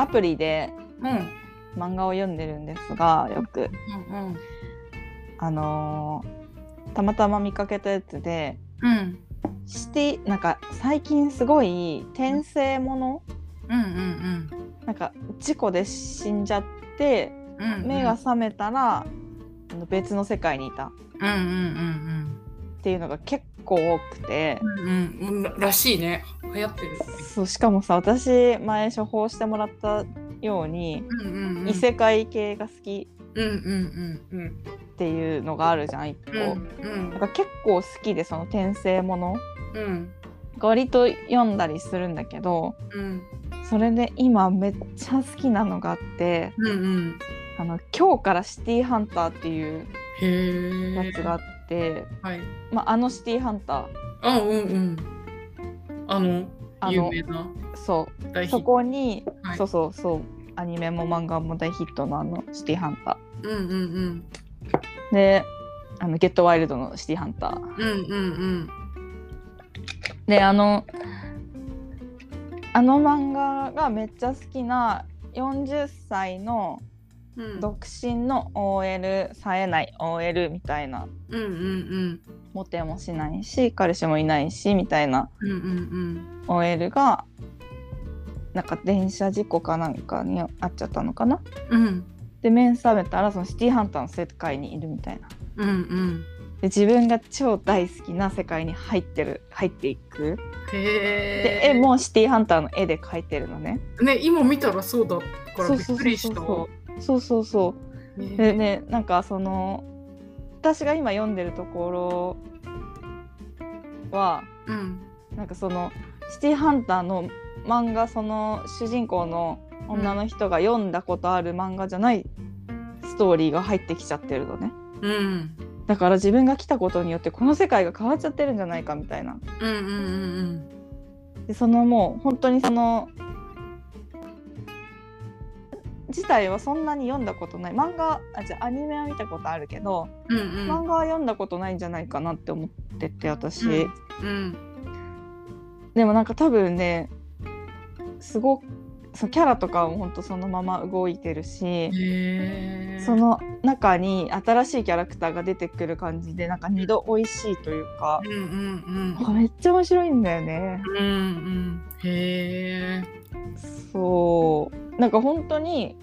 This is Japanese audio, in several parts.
アプリでうん。漫画を読んでるんですがよく。うんあのーたまたま見かけたやつでうん。シティなんか最近すごい転生ものうん。うんなんか事故で死んじゃってうんうん。目が覚めたら別の世界にいた。っうんうんうん。ていうのが結構多くて。うんうん。うん。ららしいね。流行ってる。そうしかもさ私前処方してもらったようにうんうんうん。異世界系が好きうんうんうんうん。っていうのがあるじゃん一個。うんなんか結構好きでその転生もの。うん。割と読んだりするんだけどうんそれで今めっちゃ好きなのがあってうんうん。あの今日からシティーハンターっていうやつがあって、はい。まあ、あのシティーハンター。あうんうん。あのあの有名な。そう。そ大ヒット。こに、はい。そうそうそう。アニメも漫画も大ヒットのあのシティーハンタうんうんうん。ーであのゲットワイルドのシティーハンター。うんうんであのあの漫画がめっちゃ好きな40歳のうん。うん独身の OL 冴えない OL みたいな。うんうんモテもしないし彼氏もいないしみたいなうんうんうん。OL がなんか電車事故かなんかに遭っちゃったのかな？うん。で目覚めたらそのシティーハンターの世界にいるみたいな。うんうん。で自分が超大好きな世界に入ってる入っていく。へえ。で絵もシティーハンターの絵で描いてるのね。ね今見たらそうだからびっそうそうそうくりしたそうそうそうそう。ね。でねなんかその私が今読んでるところはうん。なんかそのシティーハンターの漫画その主人公の女の人が読んだことある漫画じゃないストーリーが入ってきちゃってるのね。うん。だから自分が来たことによってこの世界が変わっちゃってるんじゃないかみたいな。うんうんうん。でそのもう本当にその自体はそんなに読んだことない。漫画あじゃあアニメは見たことあるけど、うんうん。漫画は読んだことないんじゃないかなって思ってて私、うんうん。でもなんか多分ねすごくそのキャラとかも本当そのまま動いてるしその中に新しいキャラクターが出てくる感じでなんか二度美味しいというかうんうんあめっちゃ面白いんだよね。うんうんうん。へえそう。なんか本当に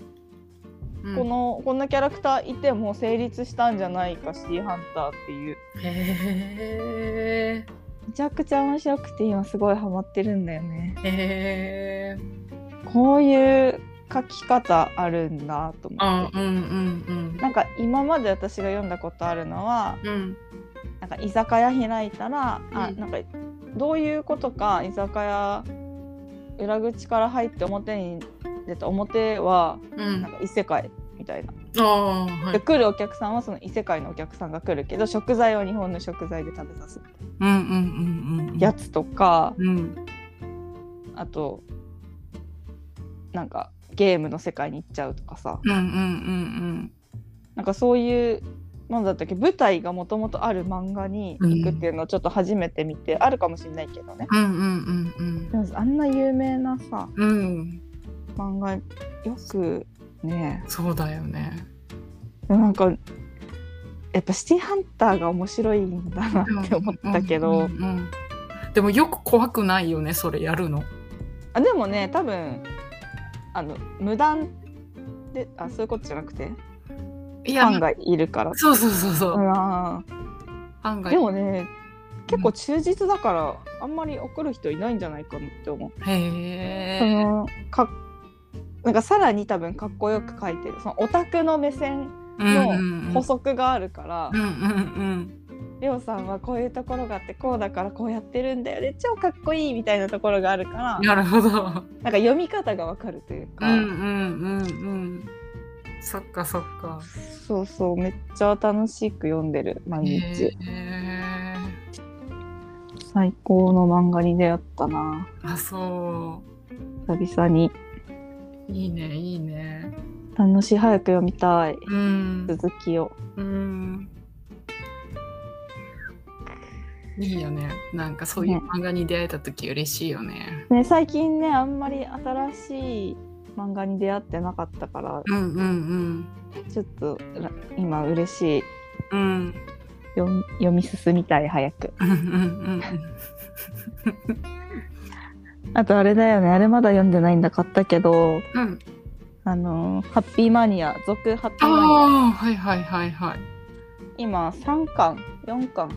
うん。この、こんなキャラクターいても成立したんじゃないかシティーハンターっていう。へえめちゃくちゃ面白くて今すごいハマってるんだよね。へえこういう書き方あるんだと思って。んうんなんか今まで私が読んだことあるのはうんうんなんか居酒屋開いたら、あうん。なんかどういうことか居酒屋裏口から入って表に出た表はうん。なんか異世界みたいな。ああはい。で来るお客さんはその異世界のお客さんが来るけど食材は日本の食材で食べさすやつとか、うん。あとなんかゲームの世界に行っちゃうとかさ。うんうんうんなんかそういうものだったっけ？舞台がもともとある漫画に行くっていうのをちょっと初めて見て、あるかもしれないけどね。うんうんうんうん。でもあんな有名なさうん。うん漫画よくね。そうだよね。なんかやっぱシティーハンターが面白いんだなって思ったけど、うんうんうん。でもよく怖くないよねそれやるの。あでもね多分あの無断であそういうことじゃなくて？いファンがいるから。そうそうそうそう、フあァンがーでもね結構忠実だからあんまり怒る人いないんじゃないかなって思う。へそえのかなんかさらに多分かっこよく書いてる。そのオタクの目線の補足があるからうんうんうんレオさんはこういうところがあってこうだからこうやってるんだよね。超かっこいいみたいなところがあるからなるほど。なんか読み方がわかるというか、うんうんうんうん。そっかそっか。そうそうめっちゃ楽しく読んでる毎日。へえ最高の漫画に出会ったな。あそ久々に。ういいねいいね。楽しい。早く読みたい。うん。続きを。うんいいよね。なんかそういう漫画に出会えた時嬉しいよね。ね最近ねあんまり新しい漫画に出会ってなかったからうんうんちょっとら今嬉しい。うん。うん読み読み進みたい早く。うんうん あとあれだよね。あれまだ読んでないんだ買ったけどうん。うんあのーハッピーマニア続ハッピーあマニア。あはいはいはいはい。今3巻4巻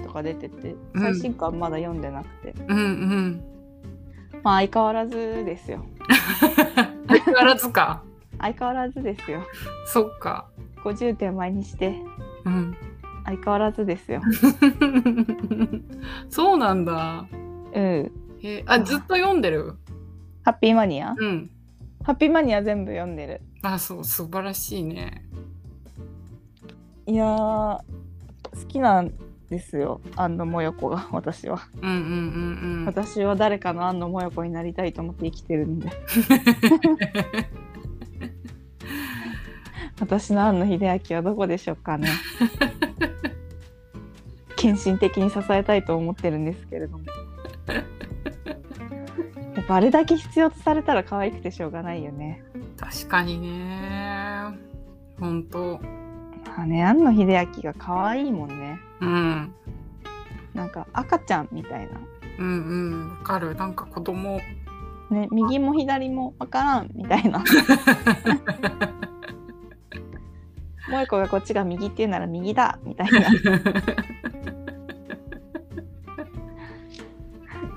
とか出ててうん。最新巻まだ読んでなくて、うんうん。まあ相変わらずですよ。相変わらずか。相変わらずですよ。そっか。50点前にして。うん。相変わらずですよ。そうなんだ。うん。えあずっと読んでる？ハッピーマニア？うん。ハッピーマニア全部読んでる。あそう素晴らしいね。いやー好きなんですよ。安野もよこが 私は。うんうんうんうん。私は誰かの安野もよこになりたいと思って生きてるんで。私の安野秀明はどこでしょうかね。献身的に支えたいと思ってるんですけれども。やっぱあれだけ必要とされたら可愛くてしょうがないよね。確かにね。本当。あね安野秀明が可愛いもんねうん。なんか赤ちゃんみたいな。うんうん。わかる。なんか子供。ね右も左もわからんみたいな。もう一個がこっちが右って言うなら右だみたいな。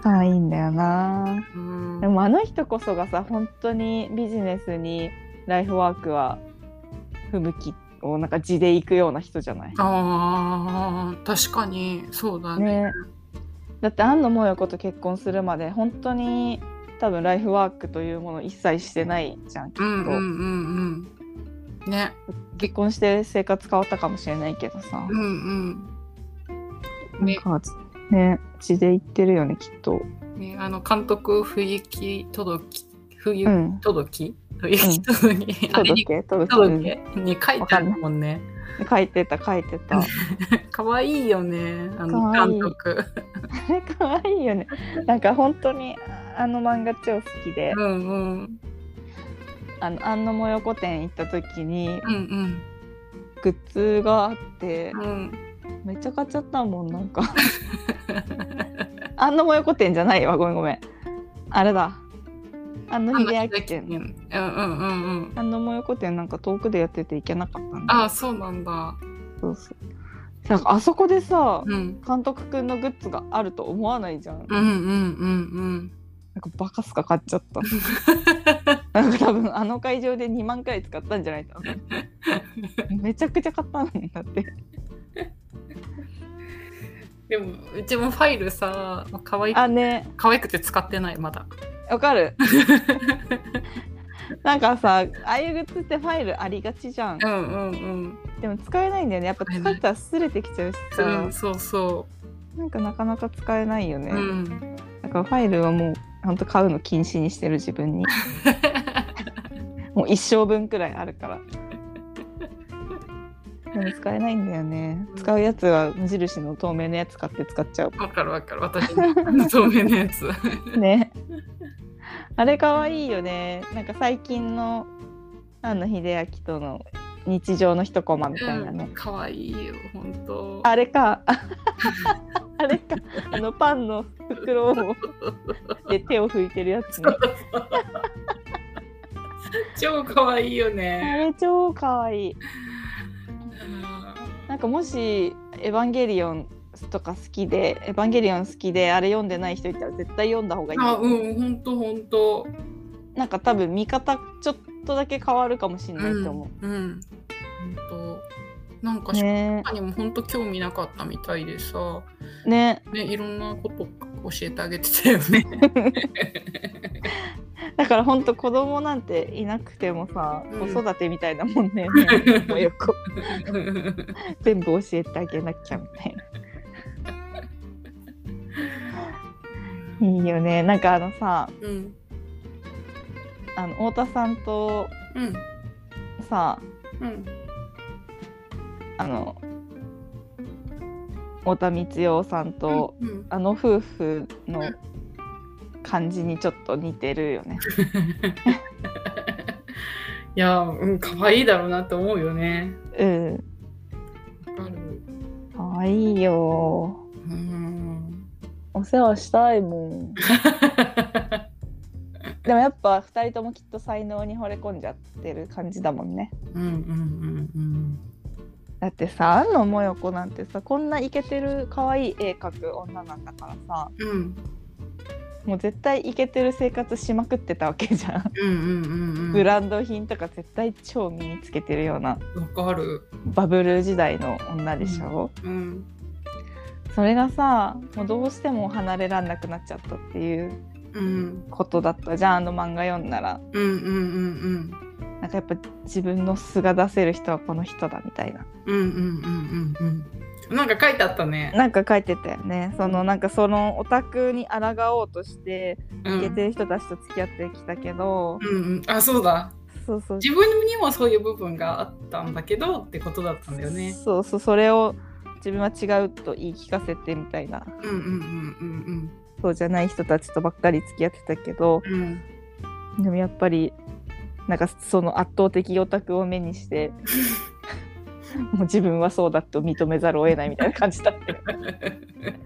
可愛いんだよな。うん。でもあの人こそがさ本当にビジネスにライフワークは不向きをなんか地で行くような人じゃない？あー確かに。そうだね。ね。だって安野もよこと結婚するまで本当に多分ライフワークというものを一切してないじゃんきっと、うんうんうんうんね。結婚して生活変わったかもしれないけどさ、うんうん。ね。ね地で行ってるよねきっと。ねあの監督冬木届き冬うん。届き？冬木届き、あれに届け届け届けに。書いてあるもんね。うん書いてた書いてた。あ可愛いよねあの監督。れ可愛いよね。なんか本当にあの漫画超好きで。うんうん。あの安野もよこ店行った時にうんグッズがあってうんうん。めっちゃ買っちゃったもんなんか。安野もよこ店じゃないわごめんごめん。あれだ安野秀明店。うんうんうんうん。安野もよこ店なんか遠くでやってて行けなかったんだ。ああそうなんだ。そうそう。なんかあそこでさうん。監督くんのグッズがあると思わないじゃん。うんうんうんなんかバカすか買っちゃった。なんか多分あの会場で2万くらい使ったんじゃないかな。めちゃくちゃ買ったんだって。でもうちもファイルさ可愛いあね、可愛くて使ってないまだわかる。なんかさ、ああいうグッズってファイルありがちじゃんう。んうんうんでも使えないんだよね。やっぱ使ったら擦れてきちゃうしうさん、、そうそなんかなかなか使えないよね。う、うん、だからファイルはもうほんと買うの禁止にしてる自分に。もう一生分くらいあるから。でも使えないんだよね。使うやつは無印の透明のやつ買って使っちゃう。わかるわかる私の 透明のやつね。あれかわいいよね。なんか最近の庵野秀明との日常の一コマみたいなね。可愛いよ本当あれか。あれか。あのパンの袋をで手を拭いてるやつね。超可愛いよあねれ超かわいい。なんかもし「エヴァンゲリオン」とか好きで「エヴァンゲリオン」好きであれ読んでない人いたら絶対読んだ方がいい。あうん本当本当なんか多分見方ちょっとだけ変わるかもしれないと思う。んうん。本当なんかう、しねにも本当興味なかったみたいでさ。ね。ねいろんなこと教えてあげてたよね。だからほんと子供なんていなくてもさ、うん。子育てみたいなもんねもうよく全部教えてあげなきゃみたいないいよねなんかあのさうんあの太田さんとうんさうんあの太田光代さんと、うんあの夫婦の感じにちょっと似てるよね。いや、うん、可愛いだろうなって思うよね。うん。可愛いようん。お世話したいもん でもやっぱ2人ともきっと才能に惚れ込んじゃってる感じだもんねうんうんうんだってさ安野もよこなんてさこんなイケてる可愛い絵描く女なんだからさうん。うんもう絶対イケてる生活しまくってたわけじゃんうんうんうんうん。ブランド品とか絶対超身につけてるようなわかる。バブル時代の女でしょ、うん。それがさもうどうしても離れらんなくなっちゃったっていううんことだったじゃんあの漫画読んだらうんうんうんなんかやっぱ自分の素が出せる人はこの人だみたいなうん。うんうんうんうんうん。なんか書いてあったね。なんか書いてたよねそのなんかそのオタクに抗おうとしてうん。イケてる人たちと付き合ってきたけど、うんうん。あ、そうだ。そうそう自分にもそういう部分があったんだけどってことだったんだよね。そうそうそれを自分は違うと言い聞かせてみたいなうんうんうんそうじゃない人たちとばっかり付き合ってたけどうんうん。うん。でもやっぱりなんかその圧倒的オタクを目にしてもう自分はそうだと認めざるを得ないみたいな感じだったよ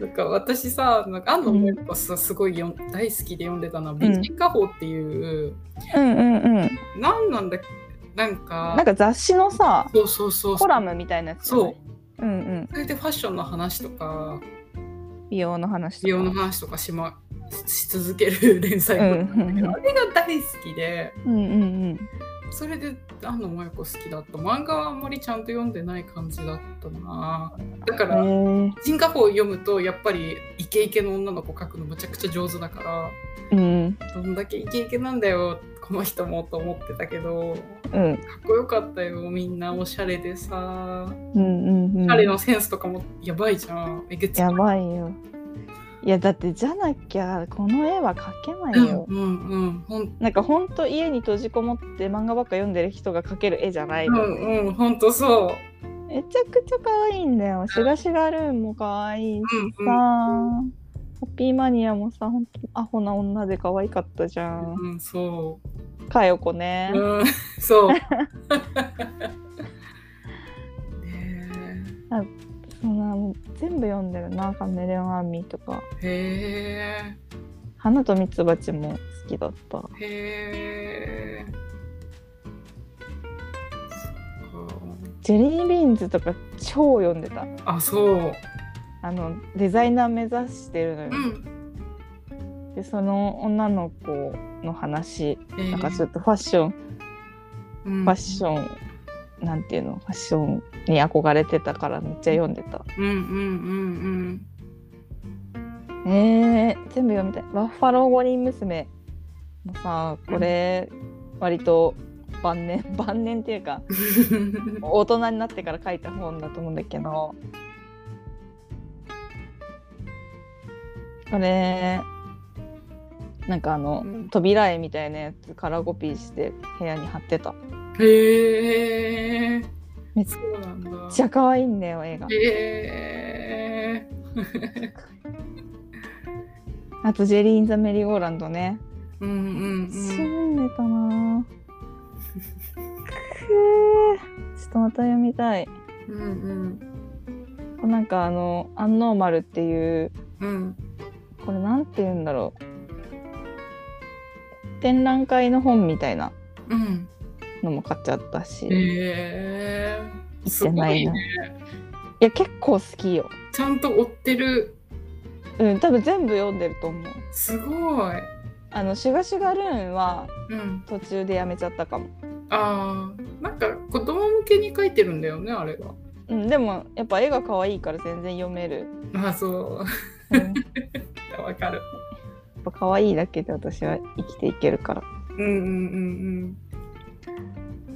なんか私さ、なんか安野桃子さ、すごいよん大好きで読んでたのは、美人家宝っていう、うんうんうんなんなんだっけなんか、なんか雑誌のさそうそうそう。コラムみたいなやつじゃない？そう。うんうん。それでファッションの話とか、美容の話とか。美容の話とかし,、ま、し続ける連載うん文なんだけど、あれが大好きで、うんうんうん。それで安野桃子好きだった。漫画はあんまりちゃんと読んでない感じだったな。だかへら、え人家宝を読むと、やっぱりイケイケの女の子描くのむちゃくちゃ上手だから、うんどんだけイケイケなんだよこの人もと思ってたけどうん。かっこよかったよみんなおしゃれでさ。うんうんうん。おしゃれのセンスとかもやばいじゃん。えげつやばいよ。いやだってじゃなきゃこの絵は描けなうんいよ、うんうんほんなんかほんと家に閉じこもって漫画ばっか読んでる人が描ける絵じゃないの、うんうんほんとそめちゃくちゃ可愛いんだよ。シガシガルーンも可愛いしうさ、うんホッピーマニアもさほんとアホな女で可愛かったじゃん、ううんそかよこね、ううんそう。ねそんな全部読んでる？なカメレオンアーミーとか。え。へ花とミツバチも好きだった。え。へえジェリービーンズとか超読んでた。あそうあのデザイナー目指してるのよ、うん。でその女の子の話えなんかちょっとファッション、フファッションなんていうの？ファッションに憧れてたからめっちゃ読んでた。うんうんうんえー、全部読みたい。バッファロー五人娘もさこれ割と晩年晩年っていうかうん 大人になってから書いた本だと思うんだけどこれ。なんかあの、うん。扉絵みたいなやつカラーコピーして部屋に貼ってた。へえ。めっちゃ可愛いんだよ絵が。へえ。あとジェリー・イン・ザ・メリーゴーランドね。うんうん死うん。んでたな。ちょっとまた読みたい。うん。なんかあの「アンノーマル」っていううんこれなんて言うんだろう。展覧会の本みたいなうんのも買っちゃったし、へいえすごってないな。いね。や結構好きよ。ちゃんと追ってる。うん多分全部読んでると思う。すごい。あの「シュガシュガルーン」はうん。途中でやめちゃったかも。あー。なんか子供向けに書いてるんだよねあれは。うんでもやっぱ絵が可愛いから全然読める、あそううん、や っわかる。ぱ可愛いだけで私は生きていけるから。うんうん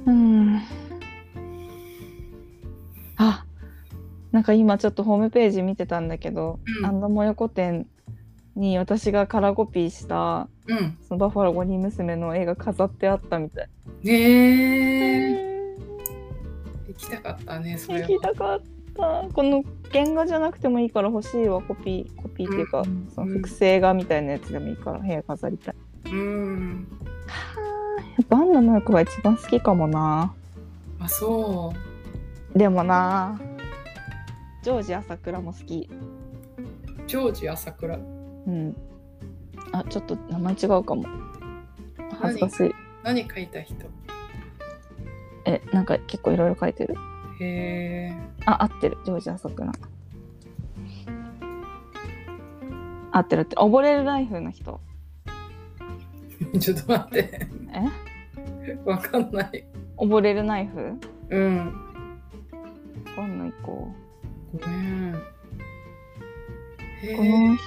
うんうん。あなんか今ちょっとホームページ見てたんだけど、うん。あのもよこ店に私がカラーコピーしたうん。うんそのバッファロー5人娘の絵が飾ってあったみたい。へえ行きたかったねそれは。行きたかった。この原画じゃなくてもいいから欲しいわコピーコピーっていうか、うん。その複製画みたいなやつでもいいから部屋飾りたい。うん。はっぱ安野萌子が一番好きかもな。あそう。でもなジョージ朝倉も好き。ジョージ朝倉。うん。あちょっと名前違うかも。恥ずかしい。何書いた人？えなんか結構いろいろ書いてるへえあ合ってる。ジョージ朝倉合ってるって溺れるライフの人。ちょっと待って。え？わかんない。溺れるナイフ？うん。わかんないこごめん。へこのえ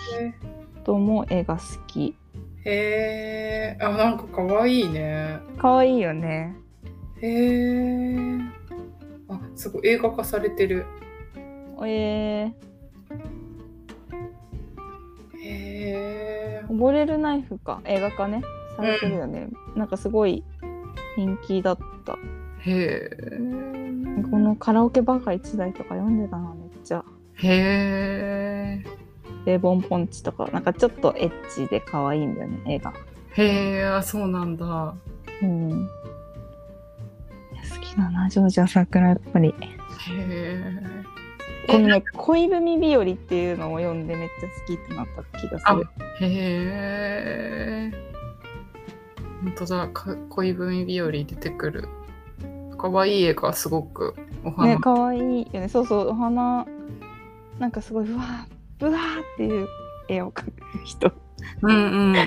人も絵が好き。へえあなんかかわいいね。可愛いよね。へえあすごい映画化されてる。えへえー、溺れるナイフか。映画化ね。されてるよね、なんかすごい人気だった。へえこのカラオケバカ一台とか読んでたなめっちゃ。へえでボンポンチとか。なんかちょっとエッチで可愛いんだよね映画。へえあそうなんだ。うんいや好きだなジョージア桜やっぱり。へえこのね「恋文日和」っていうのを読んでめっちゃ好きってなった気がする。へえ本当だか恋文日和出てくる。かわいい絵がすごくお花、ね可愛いよね。そうそうお花なんかすごいうわーブワーっていう絵を描く人うんうんうんうん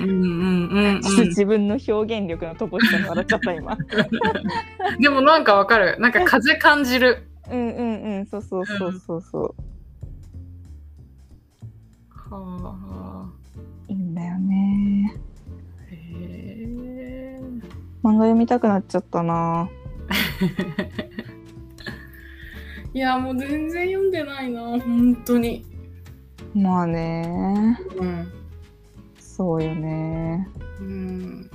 うんうんちょっと自分の表現力の乏しさに笑っちゃった今。でもなんかわかる。なんか風感じる。うんうんうん。そうそうそうそうそう。はあ。いいんだよね。へえ。漫画読みたくなっちゃったな。いやもう全然読んでないな本当に。まあね。うんそうよね。うん。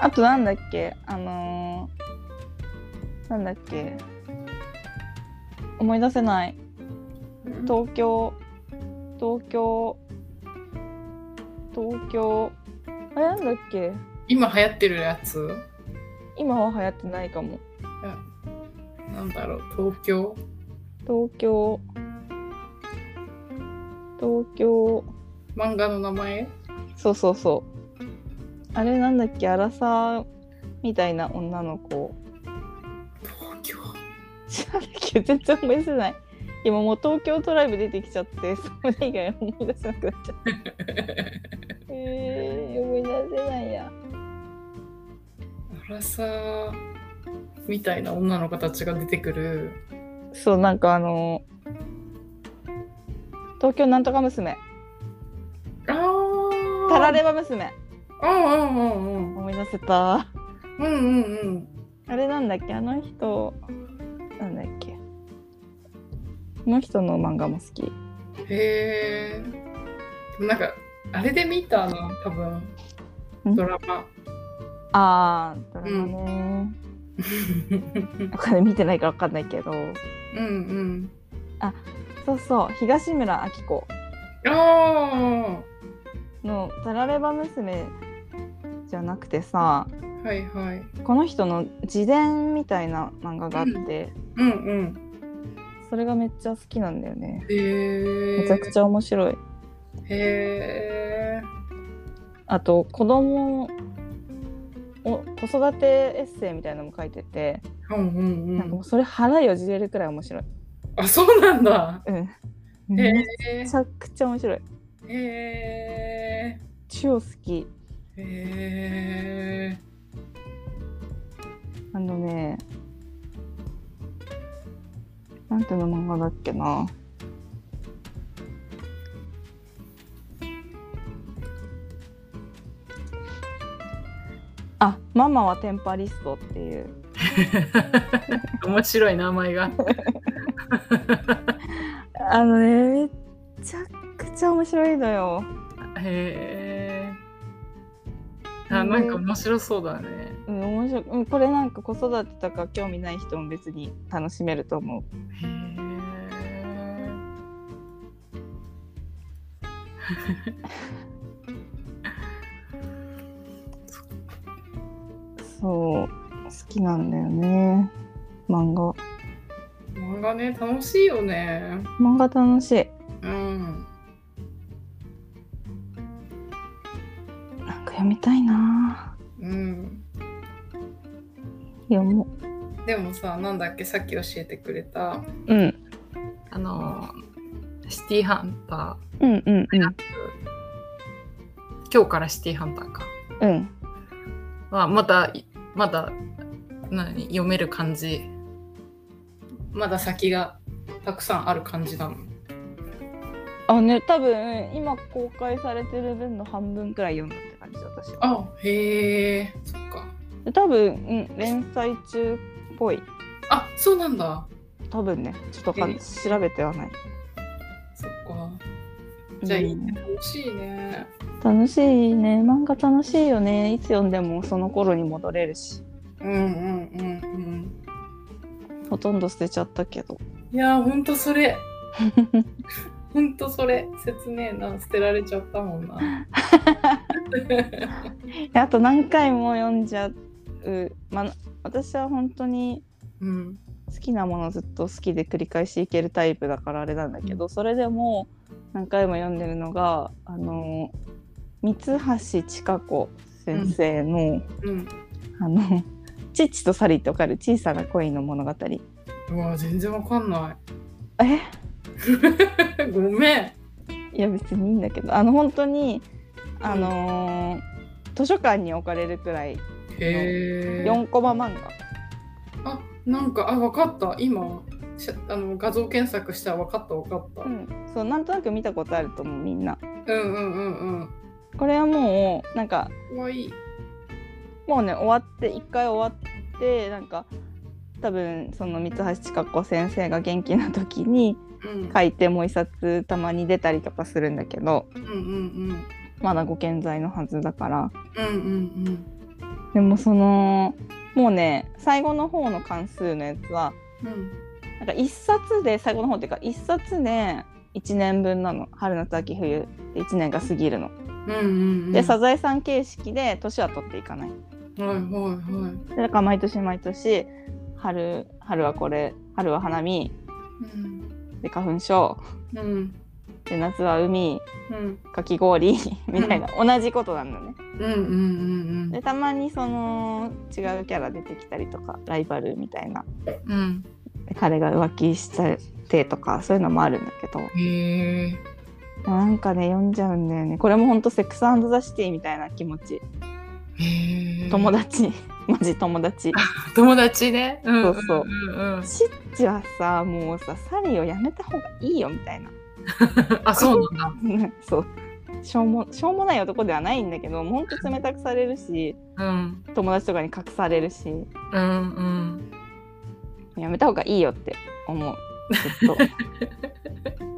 あとなんだっけ？あのー、なんだっけ？思い出せない。東京。東京。東京。あれなんだっけ？今流行ってるやつ？今は流行ってないかも。なんだろう。東京？東京。東京。漫画の名前？そうそうそう。あれなんだっけ？アラサーみたいな女の子。東京。知らないけど全然思い出せない。今もう東京トライブ出てきちゃってそれ以外思い出せなくなっちゃった。えー、思い出せないや。アラサーみたいな女の子たちが出てくる。そうなんかあの東京なんとか娘。ああタラレバ娘。うんうんうんうん。思い出せた。うんうんうん。あれなんだっけ？あの人なんだっけ？この人の漫画も好き。へえでもなんかあれで見たな多分。ん？ドラマ。あードラマね、お金見てないから分かんないけど。うんうん。そうそう。東村明子。あの「タラレバ娘」じゃなくてさあはいはい。この人の自伝みたいな漫画があって、うんうんそれがめっちゃ好きなんだよね。へえめちゃくちゃ面白い。へえあと子供お子育てエッセイみたいなのも書いてて、うんうんうなんかもうんそれ腹よじれるくらい面白い。あそうなんだ。うん。へめえちゃくちゃ面白い。へえ超好き。へえあのねなんていうの漫画だっけな。あママはテンパリストっていう。面白い名前が。あのねめちゃくちゃ面白いのよ。へえあなんか面白そうだね。うん面白い。うんこれなんか子育てとか興味ない人も別に楽しめると思う。へえそう好きなんだよね。漫画。漫画ね楽しいよね。漫画楽しい。うん読みたいな。うん。読もでもさなんだっけ？さっき教えてくれたううん。あのシティハンタうんうんー今日からシティハンターか。うん。うんはまだまだ何？読める感じ。まだ先がたくさんある感じなの？あね多分今公開されてる分の半分くらい読んだ感じ私はあへえそっか。で多分、うん、連載中っぽい。あそうなんだ。多分ね。ちょっとわか調べてはない。そっか。じゃあいいうんね。楽しいね。楽しいね。漫画楽しいよね。いつ読んでもその頃に戻れるし。うんうんうんうん。ほとんど捨てちゃったけど。いやーほんとそれ ほんとそれ切ねえな捨てられちゃったもんな。あと何回も読んじゃう、まあ、私は本当にうん。好きなものずっと好きで繰り返しいけるタイプだからあれなんだけど、それでも何回も読んでるのがあの三橋千佳子先生の、うん。あの「チッチとサリー」ってわかる？小さな恋の物語。うわ全然わかんなえ？い ごめん。いや別にいいんだけどあの本当にあのー図書館に置かれるくらいへえ4コマ漫画。あなんかあわかった。今あの画像検索したらわかったわかった、うん、そうなんとなく見たことあると思うみんな。うんうんうんうん。これはもうなんかかわいいもうね終わって一回終わってなんか多分その三橋千佳子先生が元気な時にうん。書いてもう一冊たまに出たりとかするんだけどうんうんまだご健在のはずだから。うんうんうん。でもそのもうね最後の方の関数のやつはうん。なんか一冊で最後の方っていうか一冊で1年分なの。春夏秋冬で1年が過ぎるの。うんうんうん。でサザエさん形式で年は取っていかない。はいはいはい。でだから毎年毎年春春はこれ春は花見。うんで花粉症。うん。で夏は海。うん。かき氷。みたいな、同じことなんだね。うんうんうんでたまにその違うキャラ出てきたりとかライバルみたいな。うん。で彼が浮気してとかそういうのもあるんだけど。へえ。なんかね読んじゃうんだよね。これもほんとセックスザ・シティみたいな気持ち友達。マジ友達。友達ね。うんそうそう。うんうんシッチはさもうさサリーをやめた方がいいよみたいな。あそうなんだ。そう。しょうもしょうもない男ではないんだけどほんと冷たくされるしうん。友達とかに隠されるし。うんうん。やめた方がいいよって思う。ずっと。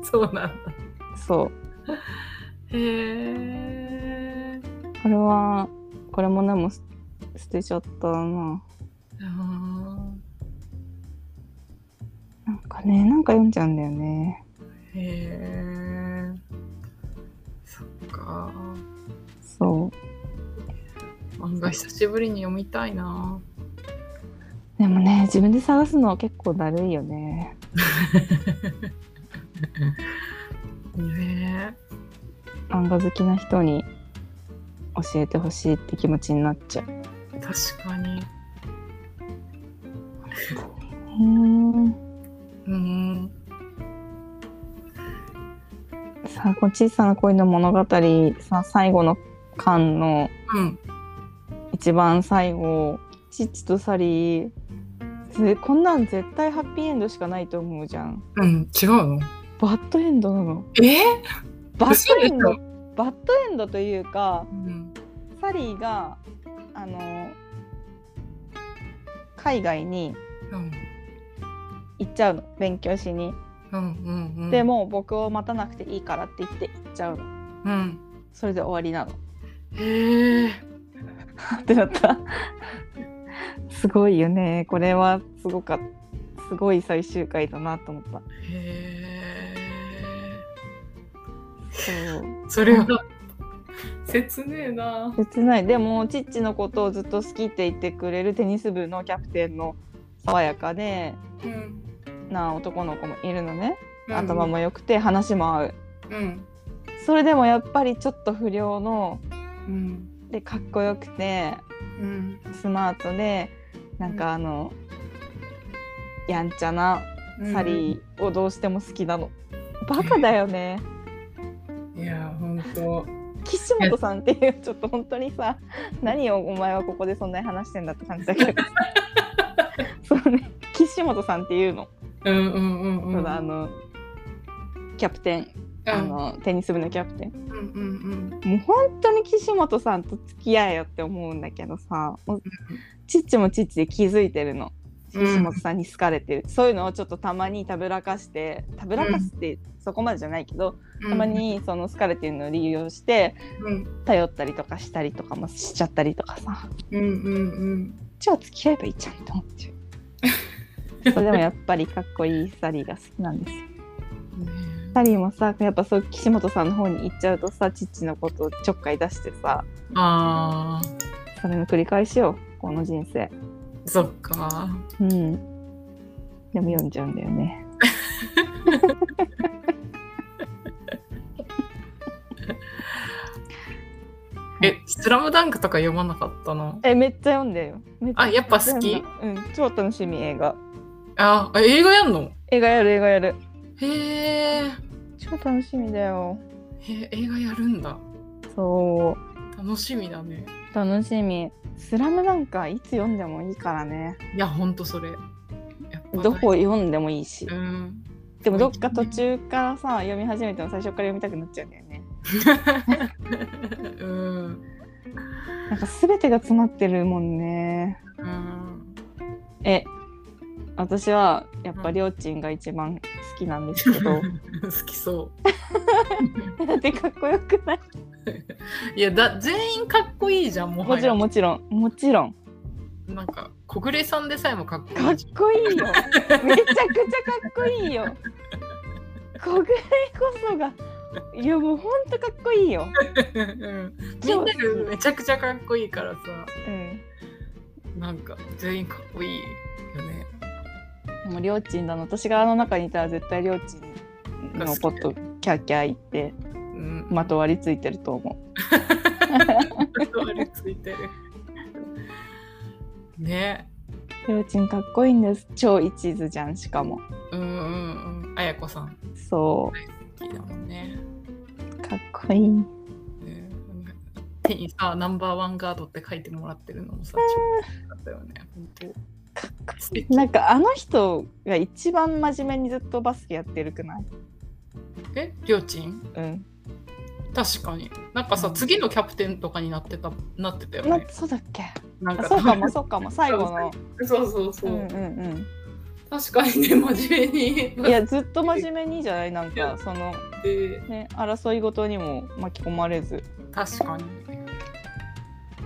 そうなんだ。そう。へえこれはこれもねもう捨捨てちゃったな。あなんかねなんか読んじゃうんだよね。ーへえそっか。そう。漫画久しぶりに読みたいな。でもね自分で探すの結構だるいよね。ね漫画好きな人に教えてほしいって気持ちになっちゃう。え確かに。うんうん。さあこの小さな恋の物語さ最後の巻のうん。一番最後チッチとサリー。ぜこんなん絶対ハッピーエンドしかないと思うじゃん。うん違うの？バッドエンドなの。え？バッドエンド？バッドエンドというかうん。サリーがあの海外にうん行っちゃうの。勉強しに、うん。うん。うん。でもう僕を待たなくていいからって言って行っちゃうの。うんそれで終わりなの。へえってなった。すごいよね。これはすごかった。すごい最終回だなと思った。へえそうそれは 切ねえな。切ないでもチッチのことをずっと好きって言ってくれるテニス部のキャプテンの爽やかでうん。な男の子もいるのねうん頭も良くて話も合ううん。それでもやっぱりちょっと不良のうん。でかっこよくてうん。スマートでなんかあの、やんちゃなサリーをどうしても好きなの、バカだよねー。いや、ほんと。岸本さんっていうちょっと本当にさ 何をお前はここでそんなに話してんだって感じだけど。そうね。岸本さんっていうの,、うんうんうんうん。そうだあのキャプテン。あのテニス部のキャプテン。うんうんもう本当に岸本さんと付き合えよって思うんだけどさもうチッチもチッチで気づいてるの。うん。岸本さんに好かれてる、そういうのをちょっとたまにたぶらかしてたぶらかすってそこまでじゃないけど、たまにその好かれてるのを利用してうん。頼ったりとかしたりとかもしちゃったりとかさ。うんうんうん。じゃあ付き合えばいいじゃんって思っちゃう。それでもやっぱりかっこいいサリーが好きなんですよ。ねサリーもさやっぱそう岸本さんの方に行っちゃうとさ父のことをちょっかい出してさあそれの繰り返しよこの人生。ー、そっか。うん。でも読んじゃうんだよね。え、スラムダンクとか読まなかったの？えめっちゃ読んでよ。あ、やっぱ好き？うん超楽しみ映画。あ、あ映画やんの？映画やる映画やる。へえ。超楽しみだよ。へ映画やるんだ。そ楽しみだね。う楽しみスラムダンクはいつ読んでもいいからねいや、ほんとそれ。どこ読んでもいいしうん。でもどっか途中からさ読み始めても最初から読みたくなっちゃうんだよね うん。なんか全てが詰まってるもんねうん。え私はやっぱりょーちんが一番好きなんですけど 好きそ だってかっこよくない？う。いやだ、全員かっこいいじゃん、も。もちろんもちろん。もちろん。なんか、小暮さんでさえもかっこかっいいじこいいよ。めちゃくちゃかっこいいよ。小暮こそが。いやもうほんとかっこいいよ。うん。みんながめちゃくちゃかっこいいからさ、う。ん、なんか、全員かっこいいよね。でもりょーちんだの。私があの中にいたら絶対りょーちんのことキャーキャー言って。うん。まとわりついてると思まとわりついてる。ね。ょーちんかっこいいんです。超一途じゃんしかも。うんうんうん。あやこさん。そ好きだもんね。うかっこいい。ね。手にさ、ナンバーワンガードって書いてもらってるのもさ、超かったよね。本当かっこ素敵いい。なんかあの人が一番真面目にずっとバスケやってるくない？え、りょうちん？うん確かに。なんかさ、うん次のキャプテンとかになってた、なってたよなね。そうだっけ？なんかあそうかもそうかも最後のそうそうそうう。んうん確かにね、真面目に。うんいやずっと真面目にじゃない？なんかそのでね争い事にも巻き込まれず確かに。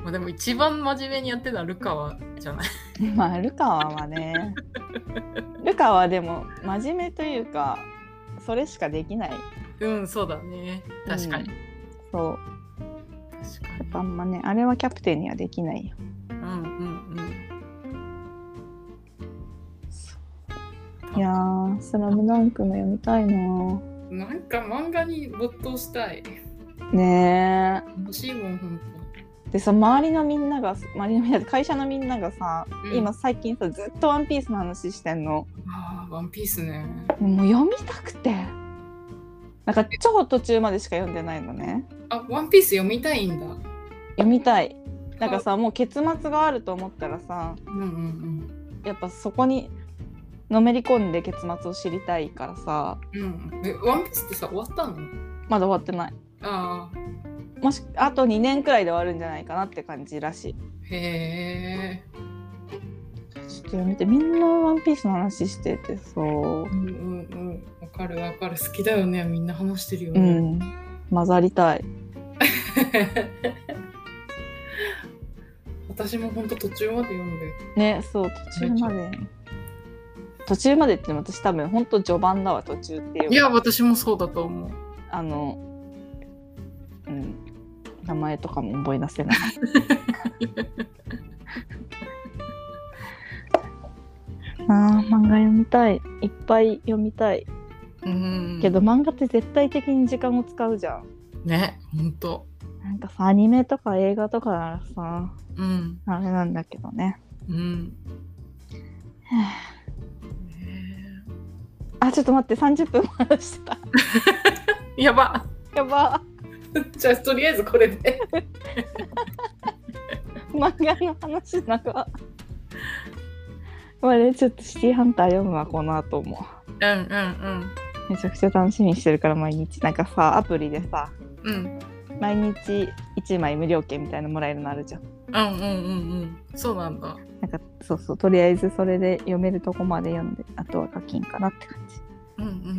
まあ、でも一番真面目にやってるのはルカワじゃない？まあルカワはね ルカワはでも真面目というかそれしかできないうん、そうだね。確かに。うんそう確かやっぱあんまねあれはキャプテンにはできないよに。うんうんいやー「スラムダンクも読みたいなうん。なんか漫画に没頭したい。ね欲しいもん、ほんと。えでさ周りのみんなが周りのみんな会社のみんながさ、うん今最近さずっと「ワンピースの話してんのああ、ワンピースね。もう読みたくてなんか超途中までしか読んでないのね。あ、ワンピース読みたいんだ。読みたい。なんかさもう結末があると思ったらさうんうんうん。やっぱそこにのめり込んで結末を知りたいからさ。うん、え、ワンピースってさ、終わったの？まだ終わってない。あもしあと2年くらいで終わるんじゃないかなって感じらしい。あ、へえ。ちょっと読みてみんなワンピースの話しててそううんうんうん。わかるわかる。好きだよね。みんな話してるようね。ん混ざりたい 私もほんと途中まで読んで。ねそう途中まで途中までって私多分ほんと序盤だわ途中っていういや、私もそうだと思う。あのうん名前とかも覚え出せない。あー漫画読みたい。いっぱい読みたい。うんけど漫画って絶対的に時間を使うじゃん。ねほんとなんかさ、アニメとか映画とかならさ、うんあれなんだけどね。うん あ、ちょっと待って、30分も話してた。や ばやば。じゃあとりあえずこれで 漫画の話なんか。まあね、ちょっとシティハンター読むわ、この後も。うんうんめちゃくちゃ楽しみにしてるから、毎日。なんかさ、アプリでさ、うんうん毎日1枚無料券みたいなのもらえるのあるじゃん。うんうんうんうんそうなんだなんか、そうそう、とりあえずそれで読めるとこまで読んで、あとは課金かなって感じ。うんうん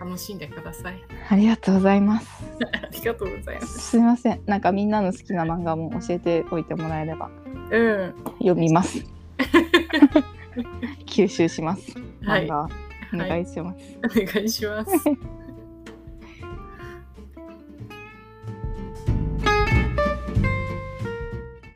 楽しんでくださいありがとうございます。ありがとうございますすいません。なんかみんなの好きな漫画も教えておいてもらえればうん読みます。吸収します。はいお願いします。お願いします